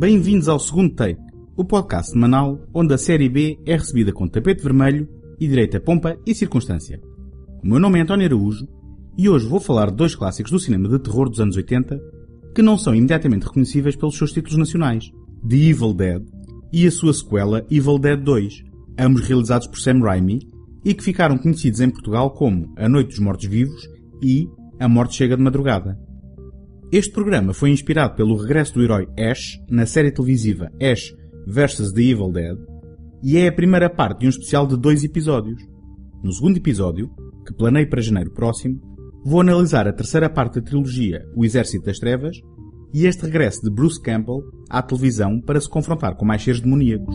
Bem-vindos ao segundo take, o podcast semanal onde a série B é recebida com tapete vermelho e direita pompa e circunstância. O meu nome é António Araújo e hoje vou falar de dois clássicos do cinema de terror dos anos 80 que não são imediatamente reconhecíveis pelos seus títulos nacionais, The Evil Dead e a sua sequela Evil Dead 2, ambos realizados por Sam Raimi e que ficaram conhecidos em Portugal como A Noite dos Mortos-Vivos e A Morte Chega de Madrugada. Este programa foi inspirado pelo regresso do herói Ash na série televisiva Ash vs. The Evil Dead e é a primeira parte de um especial de dois episódios. No segundo episódio, que planeio para janeiro próximo, vou analisar a terceira parte da trilogia O Exército das Trevas e este regresso de Bruce Campbell à televisão para se confrontar com mais seres demoníacos.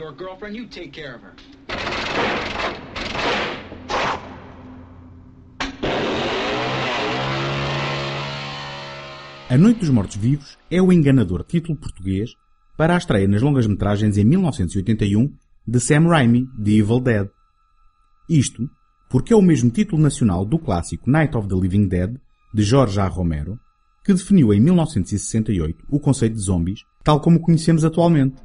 Your girlfriend. You take care of her. A Noite dos Mortos-Vivos é o enganador título português para a estreia nas longas-metragens em 1981 de Sam Raimi, The Evil Dead. Isto porque é o mesmo título nacional do clássico Night of the Living Dead, de Jorge A. Romero, que definiu em 1968 o conceito de zombies tal como o conhecemos atualmente.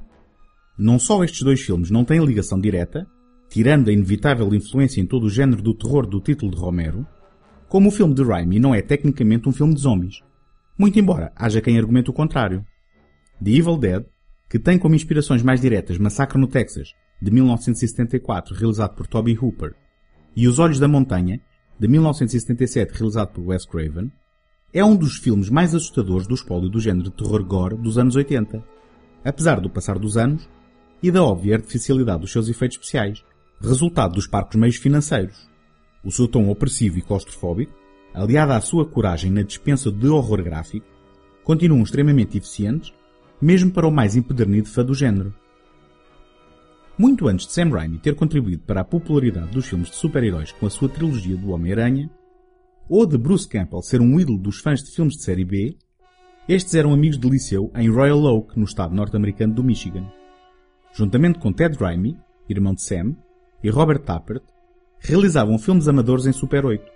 Não só estes dois filmes não têm ligação direta, tirando a inevitável influência em todo o género do terror do título de Romero, como o filme de Raimi não é tecnicamente um filme de zombies. Muito embora haja quem argumente o contrário. The Evil Dead, que tem como inspirações mais diretas Massacre no Texas, de 1974, realizado por Toby Hooper, e Os Olhos da Montanha, de 1977, realizado por Wes Craven, é um dos filmes mais assustadores do espólio do género de terror gore dos anos 80, apesar do passar dos anos e da óbvia artificialidade dos seus efeitos especiais, resultado dos parcos meios financeiros. O seu tom opressivo e claustrofóbico, aliado à sua coragem na dispensa de horror gráfico, continuam extremamente eficientes, mesmo para o mais empedernido fã do género. Muito antes de Sam Raimi ter contribuído para a popularidade dos filmes de super-heróis com a sua trilogia do Homem-Aranha, ou de Bruce Campbell ser um ídolo dos fãs de filmes de série B, estes eram amigos de liceu em Royal Oak, no estado norte-americano do Michigan. Juntamente com Ted Raimi, irmão de Sam, e Robert Tappert, realizavam filmes amadores em Super 8,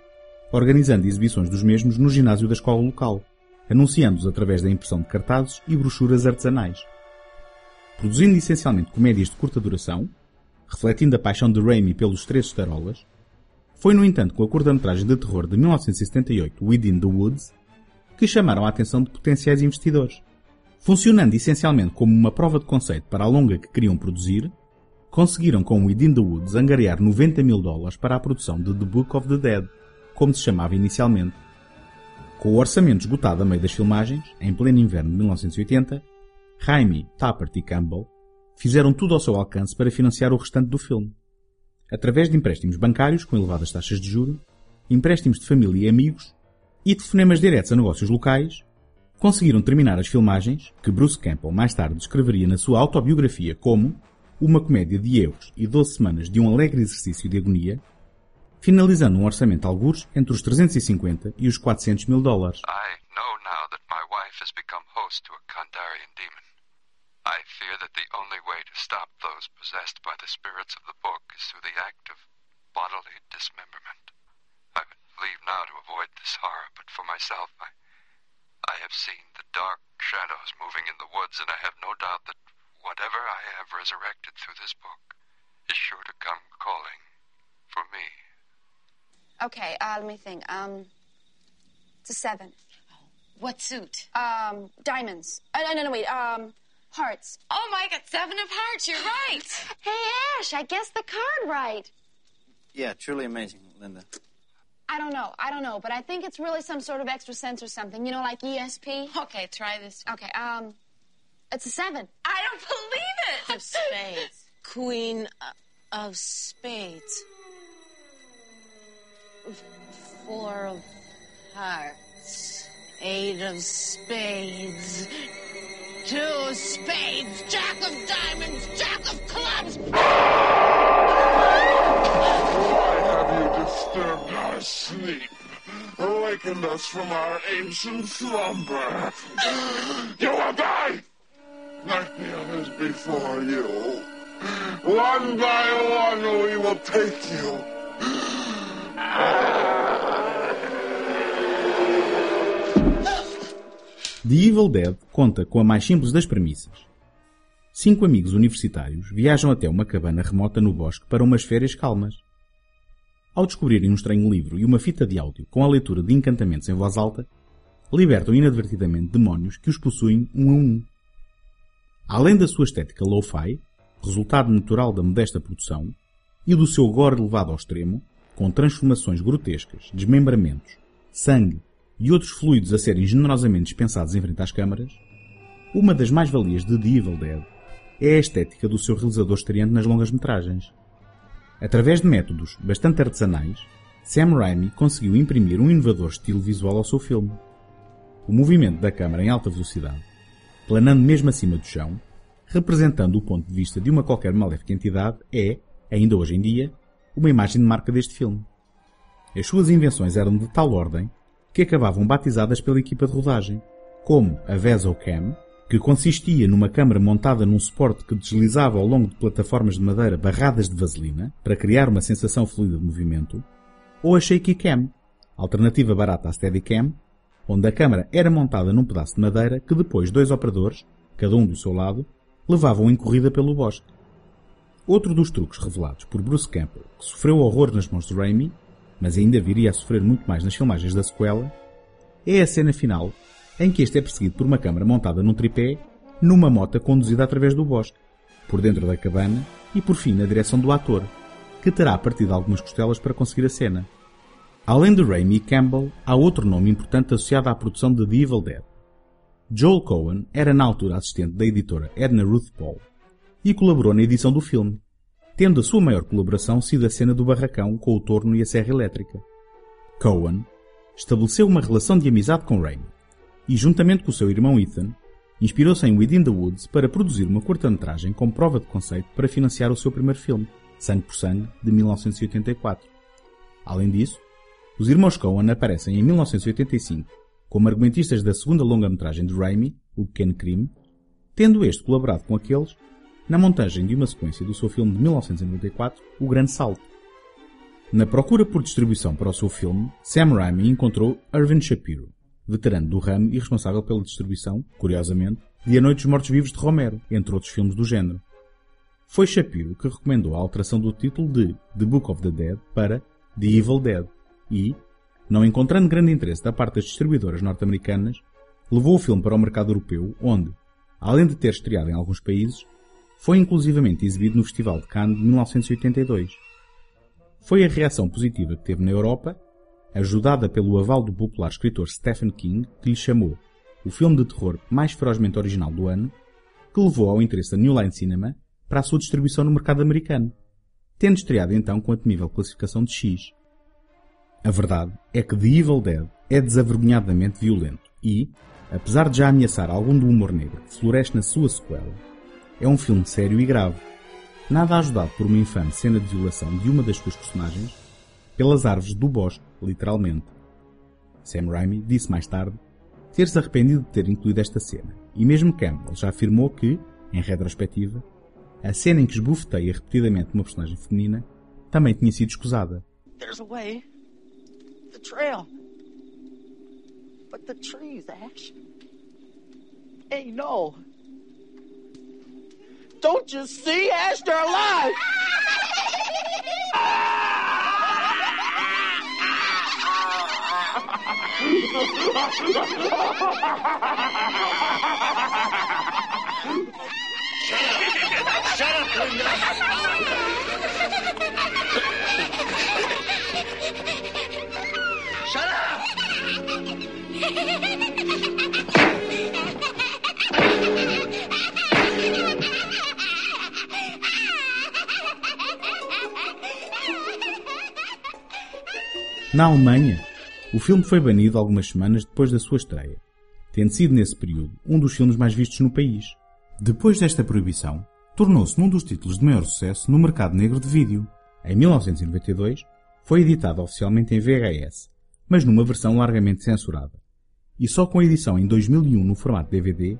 organizando exibições dos mesmos no ginásio da escola local, anunciando-os através da impressão de cartazes e brochuras artesanais. Produzindo essencialmente comédias de curta duração, refletindo a paixão de Raimi pelos três estarolas, foi no entanto com a curta-metragem de terror de 1978 Within the Woods que chamaram a atenção de potenciais investidores. Funcionando essencialmente como uma prova de conceito para a longa que queriam produzir, conseguiram com Within the Woods angariar 90 mil dólares para a produção de The Book of the Dead, como se chamava inicialmente. Com o orçamento esgotado a meio das filmagens, em pleno inverno de 1980, Raimi, Tappert e Campbell fizeram tudo ao seu alcance para financiar o restante do filme. Através de empréstimos bancários com elevadas taxas de juros, empréstimos de família e amigos e telefonemas diretos a negócios locais, conseguiram terminar as filmagens, que Bruce Campbell mais tarde descreveria na sua autobiografia como uma comédia de erros e 12 semanas de um alegre exercício de agonia, finalizando um orçamento algures entre os 350 e os 400 mil dólares. I fear that the only way to stop those possessed by the spirits of the book is through the act of bodily dismemberment. I leave now to avoid this horror, but for myself, I, I have seen the dark shadows moving in the woods, and I have no doubt that whatever I have resurrected through this book is sure to come calling for me. Okay, uh, let me think. Um, it's a seven. What suit? Um, diamonds. Uh, no, no, no, wait. Um, hearts. Oh my god, seven of hearts, you're right. Hey, Ash, I guessed the card right. Yeah, truly amazing, Linda. I don't know. I don't know, but I think it's really some sort of extra sense or something. You know, like ESP. okay, try this. Okay, um, it's a seven. I don't believe it. Of spades. Queen of spades. Four of hearts. Eight of spades. Two of spades. Jack of diamonds. Jack of clubs. Why have you disturbed our? Awakened us from our ancient slumber. You will die! Like the others before you. One by one we will take you. The Evil Dead conta com a mais simples das premissas. Cinco amigos universitários viajam até uma cabana remota no bosque para umas férias calmas. Ao descobrirem um estranho livro e uma fita de áudio com a leitura de encantamentos em voz alta, libertam inadvertidamente demónios que os possuem um a um. Além da sua estética lo-fi, resultado natural da modesta produção, e do seu gore levado ao extremo, com transformações grotescas, desmembramentos, sangue e outros fluidos a serem generosamente dispensados em frente às câmaras, uma das mais-valias de The Evil Dead é a estética do seu realizador estreante nas longas-metragens. Através de métodos bastante artesanais, Sam Raimi conseguiu imprimir um inovador estilo visual ao seu filme. O movimento da câmara em alta velocidade, planando mesmo acima do chão, representando o ponto de vista de uma qualquer maléfica entidade, é, ainda hoje em dia, uma imagem de marca deste filme. As suas invenções eram de tal ordem que acabavam batizadas pela equipa de rodagem, como a Vesocam, que consistia numa câmara montada num suporte que deslizava ao longo de plataformas de madeira barradas de vaselina para criar uma sensação fluida de movimento, ou a Shaky Cam, alternativa barata à Steadicam, onde a câmara era montada num pedaço de madeira que depois dois operadores, cada um do seu lado, levavam em corrida pelo bosque. Outro dos truques revelados por Bruce Campbell, que sofreu horror nas mãos de Raimi, mas ainda viria a sofrer muito mais nas filmagens da sequela, é a cena final em que este é perseguido por uma câmara montada num tripé numa mota conduzida através do bosque, por dentro da cabana e por fim na direção do ator, que terá partido algumas costelas para conseguir a cena. Além de Raimi Campbell, há outro nome importante associado à produção de The Evil Dead. Joel Cohen era na altura assistente da editora Edna Ruth Paul e colaborou na edição do filme, tendo a sua maior colaboração sido a cena do barracão com o torno e a serra elétrica. Cohen estabeleceu uma relação de amizade com Raimi e, juntamente com o seu irmão Ethan, inspirou-se em Within the Woods para produzir uma curta-metragem com prova de conceito para financiar o seu primeiro filme, Sangue por Sangue, de 1984. Além disso, os irmãos Coen aparecem em 1985 como argumentistas da segunda longa-metragem de Raimi, O Pequeno Crime, tendo este colaborado com aqueles na montagem de uma sequência do seu filme de 1994, O Grande Salto. Na procura por distribuição para o seu filme, Sam Raimi encontrou Irvin Shapiro, veterano do ramo e responsável pela distribuição, curiosamente, de A Noite dos Mortos-Vivos de Romero, entre outros filmes do género. Foi Shapiro que recomendou a alteração do título de The Book of the Dead para The Evil Dead e, não encontrando grande interesse da parte das distribuidoras norte-americanas, levou o filme para o mercado europeu, onde, além de ter estreado em alguns países, foi inclusivamente exibido no Festival de Cannes de 1982. Foi a reação positiva que teve na Europa, ajudada pelo aval do popular escritor Stephen King, que lhe chamou o filme de terror mais ferozmente original do ano, que levou ao interesse da New Line Cinema para a sua distribuição no mercado americano, tendo estreado então com a temível classificação de X. A verdade é que The Evil Dead é desavergonhadamente violento e, apesar de já ameaçar algum do humor negro que floresce na sua sequela, é um filme sério e grave, nada ajudado por uma infame cena de violação de uma das suas personagens pelas árvores do bosque, literalmente. Sam Raimi disse mais tarde ter-se arrependido de ter incluído esta cena, e mesmo Campbell já afirmou que, em retrospectiva, a cena em que esbofeteia repetidamente uma personagem feminina também tinha sido escusada. Trail. Ash. Don't you see, Ash? They're alive! Shut up, Linda! Shut up! Na Alemanha, o filme foi banido algumas semanas depois da sua estreia, tendo sido nesse período um dos filmes mais vistos no país. Depois desta proibição, tornou-se num dos títulos de maior sucesso no mercado negro de vídeo. Em 1992, foi editado oficialmente em VHS, mas numa versão largamente censurada. E só com a edição em 2001 no formato DVD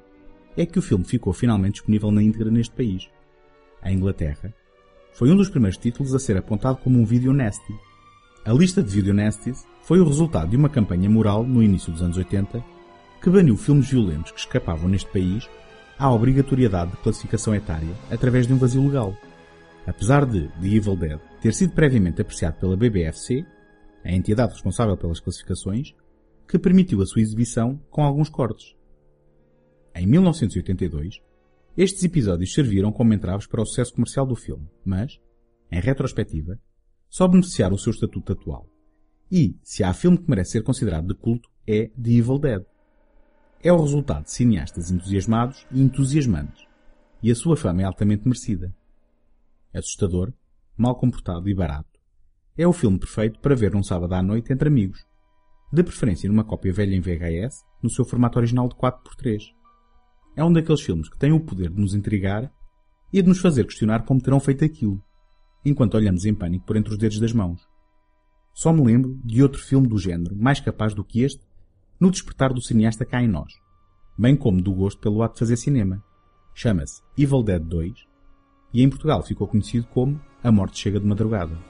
é que o filme ficou finalmente disponível na íntegra neste país. A Inglaterra foi um dos primeiros títulos a ser apontado como um vídeo nasty. A lista de video nasties foi o resultado de uma campanha moral no início dos anos 80 que baniu filmes violentos que escapavam neste país à obrigatoriedade de classificação etária através de um vazio legal. Apesar de The Evil Dead ter sido previamente apreciado pela BBFC, a entidade responsável pelas classificações, que permitiu a sua exibição com alguns cortes. Em 1982, estes episódios serviram como entraves para o sucesso comercial do filme, mas, em retrospectiva, só beneficiaram o seu estatuto atual. E, se há filme que merece ser considerado de culto, é The Evil Dead. É o resultado de cineastas entusiasmados e entusiasmantes, e a sua fama é altamente merecida. Assustador, mal comportado e barato, é o filme perfeito para ver num sábado à noite entre amigos, de preferência numa cópia velha em VHS, no seu formato original de 4x3. É um daqueles filmes que tem o poder de nos intrigar e de nos fazer questionar como terão feito aquilo, enquanto olhamos em pânico por entre os dedos das mãos. Só me lembro de outro filme do género mais capaz do que este no despertar do cineasta cá em nós, bem como do gosto pelo ato de fazer cinema. Chama-se Evil Dead 2 e em Portugal ficou conhecido como A Morte Chega de Madrugada.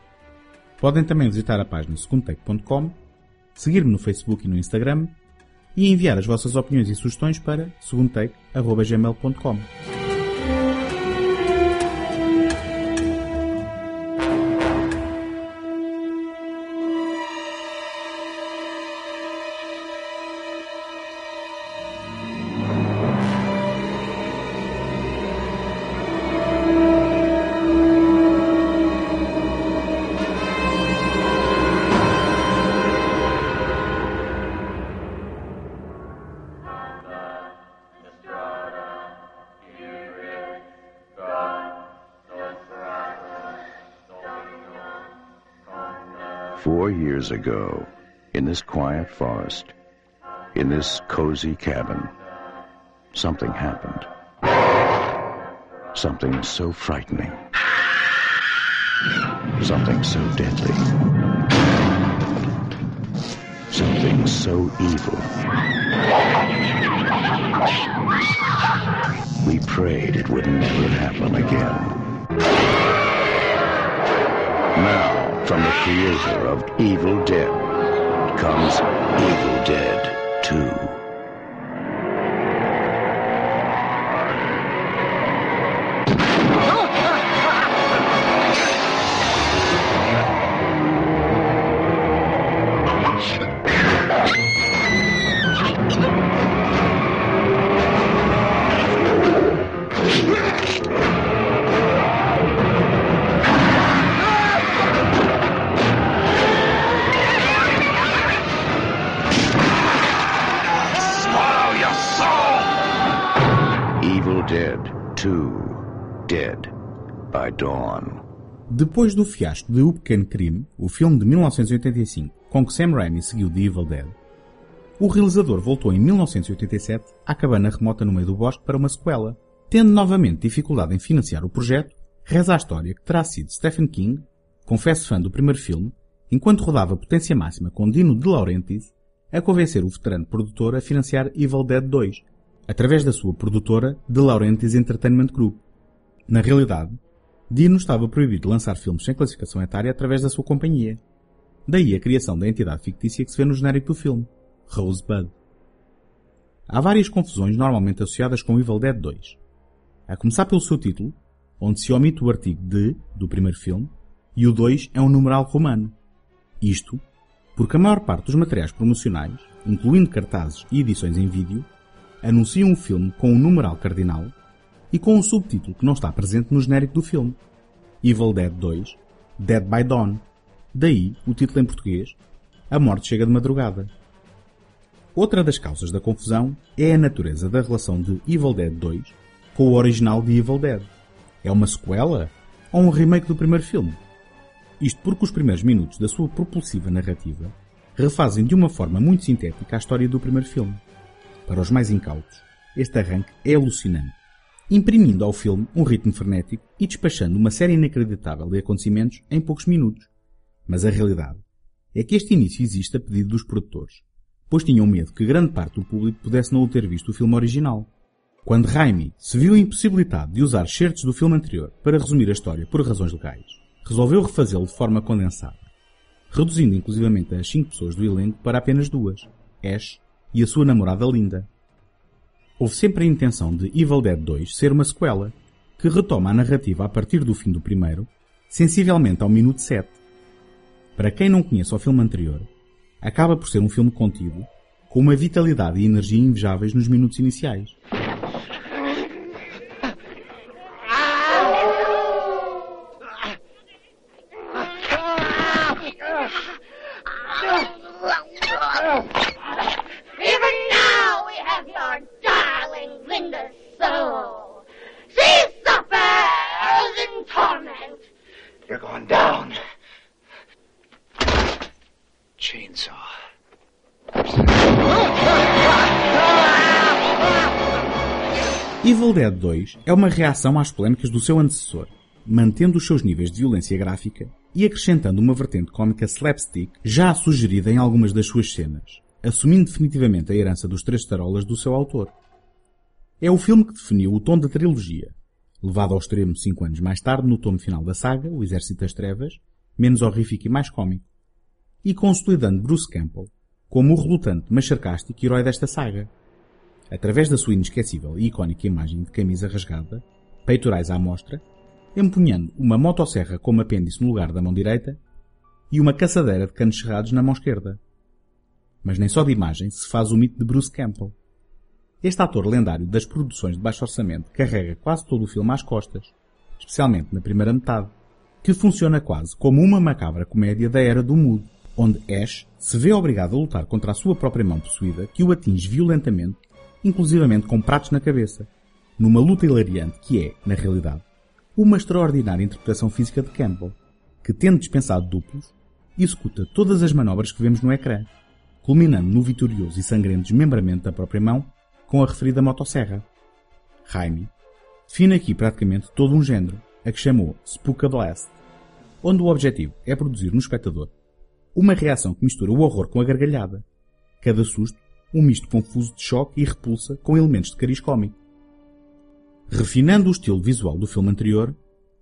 Podem também visitar a página segundotake.com, seguir-me no Facebook e no Instagram e enviar as vossas opiniões e sugestões para segundotake.gmail.com. years ago, in this quiet forest, in this cozy cabin, something happened. Something so frightening. Something so deadly. Something so evil. We prayed it would never happen again. Now, from the creator of Evil Dead comes Evil Dead 2. Depois do fiasco de O Pequeno Crime, o filme de 1985, com que Sam Raimi seguiu The Evil Dead, o realizador voltou em 1987 à cabana remota no meio do bosque para uma sequela. Tendo novamente dificuldade em financiar o projeto, reza a história que terá sido Stephen King, confesso fã do primeiro filme, enquanto rodava Potência Máxima com Dino De Laurentiis, a convencer o veterano produtor a financiar Evil Dead 2, através da sua produtora De Laurentiis Entertainment Group. Na realidade, Dino estava proibido de lançar filmes sem classificação etária através da sua companhia. Daí a criação da entidade fictícia que se vê no genérico do filme, Rosebud. Há várias confusões normalmente associadas com Evil Dead 2. A começar pelo seu título, onde se omite o artigo de, do primeiro filme, e o 2 é um numeral romano. Isto porque a maior parte dos materiais promocionais, incluindo cartazes e edições em vídeo, anunciam o filme com um numeral cardinal e com um subtítulo que não está presente no genérico do filme. Evil Dead 2, Dead by Dawn. Daí o título em português, A Morte Chega de Madrugada. Outra das causas da confusão é a natureza da relação de Evil Dead 2 com o original de Evil Dead. É uma sequela ou um remake do primeiro filme? Isto porque os primeiros minutos da sua propulsiva narrativa refazem de uma forma muito sintética a história do primeiro filme. Para os mais incautos, este arranque é alucinante, imprimindo ao filme um ritmo frenético e despachando uma série inacreditável de acontecimentos em poucos minutos. Mas a realidade é que este início existe a pedido dos produtores, pois tinham medo que grande parte do público pudesse não ter visto o filme original. Quando Raimi se viu impossibilitado de usar certos do filme anterior para resumir a história por razões legais, resolveu refazê-lo de forma condensada, reduzindo inclusivamente as cinco pessoas do elenco para apenas duas, Ash e a sua namorada Linda. Houve sempre a intenção de Evil Dead 2 ser uma sequela, que retoma a narrativa a partir do fim do primeiro, sensivelmente ao minuto 7. Para quem não conhece o filme anterior, acaba por ser um filme contido, com uma vitalidade e energia invejáveis nos minutos iniciais. Evil Dead 2 é uma reação às polémicas do seu antecessor, mantendo os seus níveis de violência gráfica e acrescentando uma vertente cómica slapstick já sugerida em algumas das suas cenas, assumindo definitivamente a herança dos três tarolas do seu autor. É o filme que definiu o tom da trilogia, levado ao extremo cinco anos mais tarde no tomo final da saga, O Exército das Trevas, menos horrífico e mais cómico, e consolidando Bruce Campbell como o relutante mas sarcástico herói desta saga. Através da sua inesquecível e icónica imagem de camisa rasgada, peitorais à mostra, empunhando uma motosserra como apêndice no lugar da mão direita e uma caçadeira de canos cerrados na mão esquerda. Mas nem só de imagem se faz o mito de Bruce Campbell. Este ator lendário das produções de baixo orçamento carrega quase todo o filme às costas, especialmente na primeira metade, que funciona quase como uma macabra comédia da era do mudo, onde Ash se vê obrigado a lutar contra a sua própria mão possuída que o atinge violentamente, inclusivamente com pratos na cabeça, numa luta hilariante que é, na realidade, uma extraordinária interpretação física de Campbell, que, tendo dispensado duplos, executa todas as manobras que vemos no ecrã, culminando no vitorioso e sangrento desmembramento da própria mão com a referida motosserra. Raimi define aqui praticamente todo um género, a que chamou Spooka Blast, onde o objetivo é produzir no espectador uma reação que mistura o horror com a gargalhada. Cada susto, um misto confuso de choque e repulsa com elementos de cariz cómico. Refinando o estilo visual do filme anterior,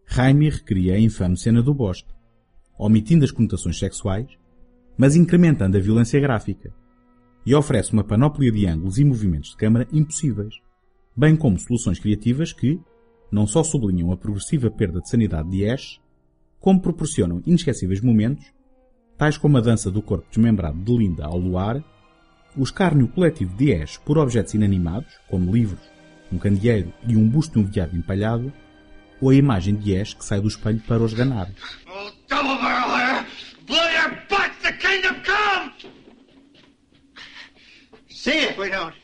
Raimi recria a infame cena do bosque, omitindo as conotações sexuais, mas incrementando a violência gráfica, e oferece uma panóplia de ângulos e movimentos de câmara impossíveis, bem como soluções criativas que não só sublinham a progressiva perda de sanidade de Ash, como proporcionam inesquecíveis momentos, tais como a dança do corpo desmembrado de Linda ao luar, o escárnio coletivo de Ash por objetos inanimados, como livros, um candeeiro e um busto de um viado empalhado, ou a imagem de Ash que sai do espelho para os ganar. Oh, double barrel here! Blow your butts! The kingdom come! See if we don't.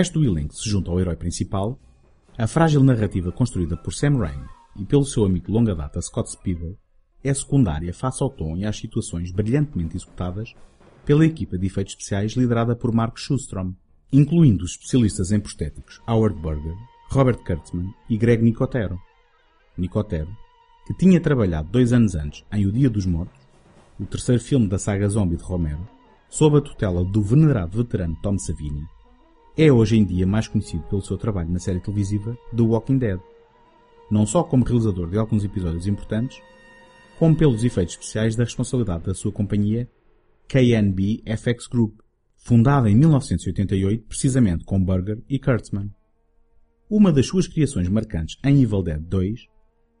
Resto do elenco se junta ao herói principal, a frágil narrativa construída por Sam Raimi e pelo seu amigo de longa data Scott Spiegel é secundária face ao tom e às situações brilhantemente executadas pela equipa de efeitos especiais liderada por Mark Schustrom, incluindo os especialistas em prostéticos Howard Berger, Robert Kurtzman e Greg Nicotero. Nicotero, que tinha trabalhado dois anos antes em O Dia dos Mortos, o terceiro filme da saga zombie de Romero, sob a tutela do venerado veterano Tom Savini, é hoje em dia mais conhecido pelo seu trabalho na série televisiva The Walking Dead, não só como realizador de alguns episódios importantes, como pelos efeitos especiais da responsabilidade da sua companhia KNB FX Group, fundada em 1988 precisamente com Burger e Kurtzman. Uma das suas criações marcantes em Evil Dead 2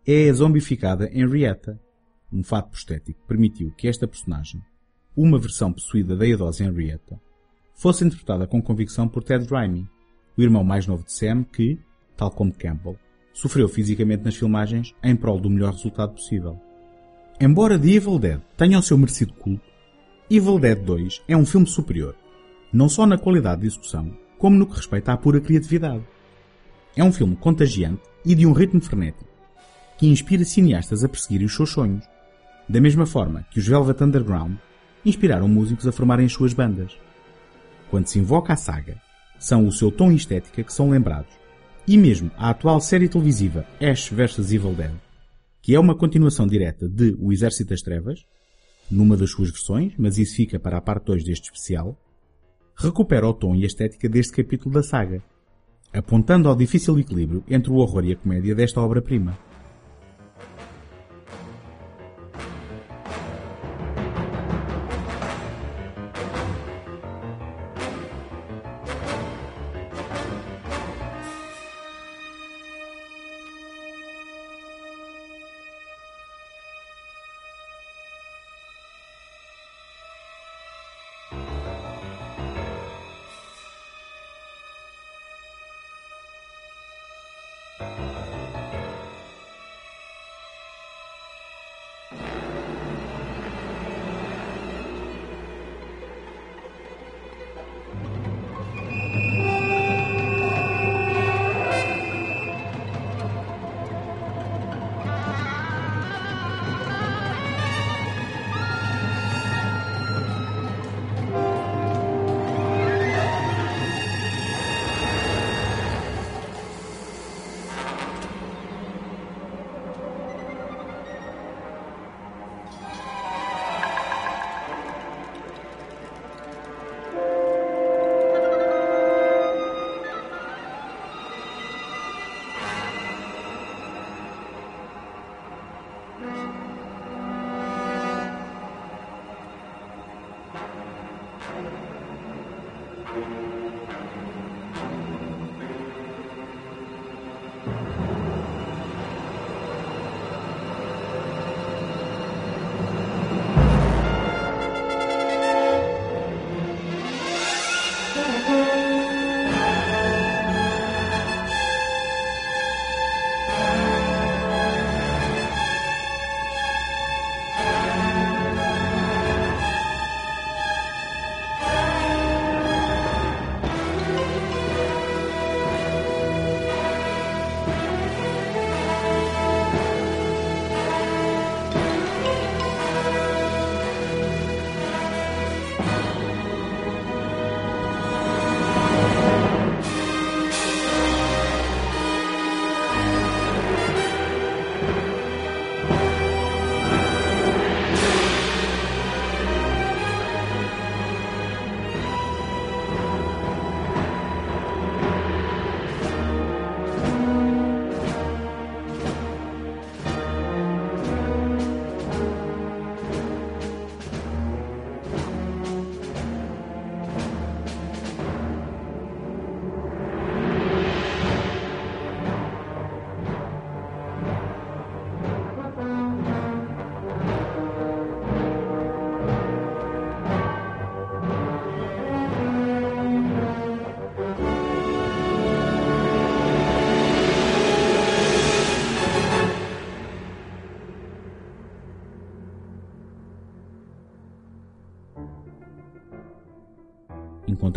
é a zombificada Henrietta, um fato prostético permitiu que esta personagem, uma versão possuída da idosa Henrietta, fosse interpretada com convicção por Ted Raimi, o irmão mais novo de Sam que, tal como Campbell, sofreu fisicamente nas filmagens em prol do melhor resultado possível. Embora The Evil Dead tenha o seu merecido culto, Evil Dead 2 é um filme superior, não só na qualidade de execução, como no que respeita à pura criatividade. É um filme contagiante e de um ritmo frenético, que inspira cineastas a perseguirem os seus sonhos, da mesma forma que os Velvet Underground inspiraram músicos a formarem as suas bandas. Quando se invoca a saga, são o seu tom e estética que são lembrados, e mesmo a atual série televisiva Ash vs Evil Dead que é uma continuação direta de O Exército das Trevas, numa das suas versões, mas isso fica para a parte 2 deste especial, recupera o tom e a estética deste capítulo da saga, apontando ao difícil equilíbrio entre o horror e a comédia desta obra-prima.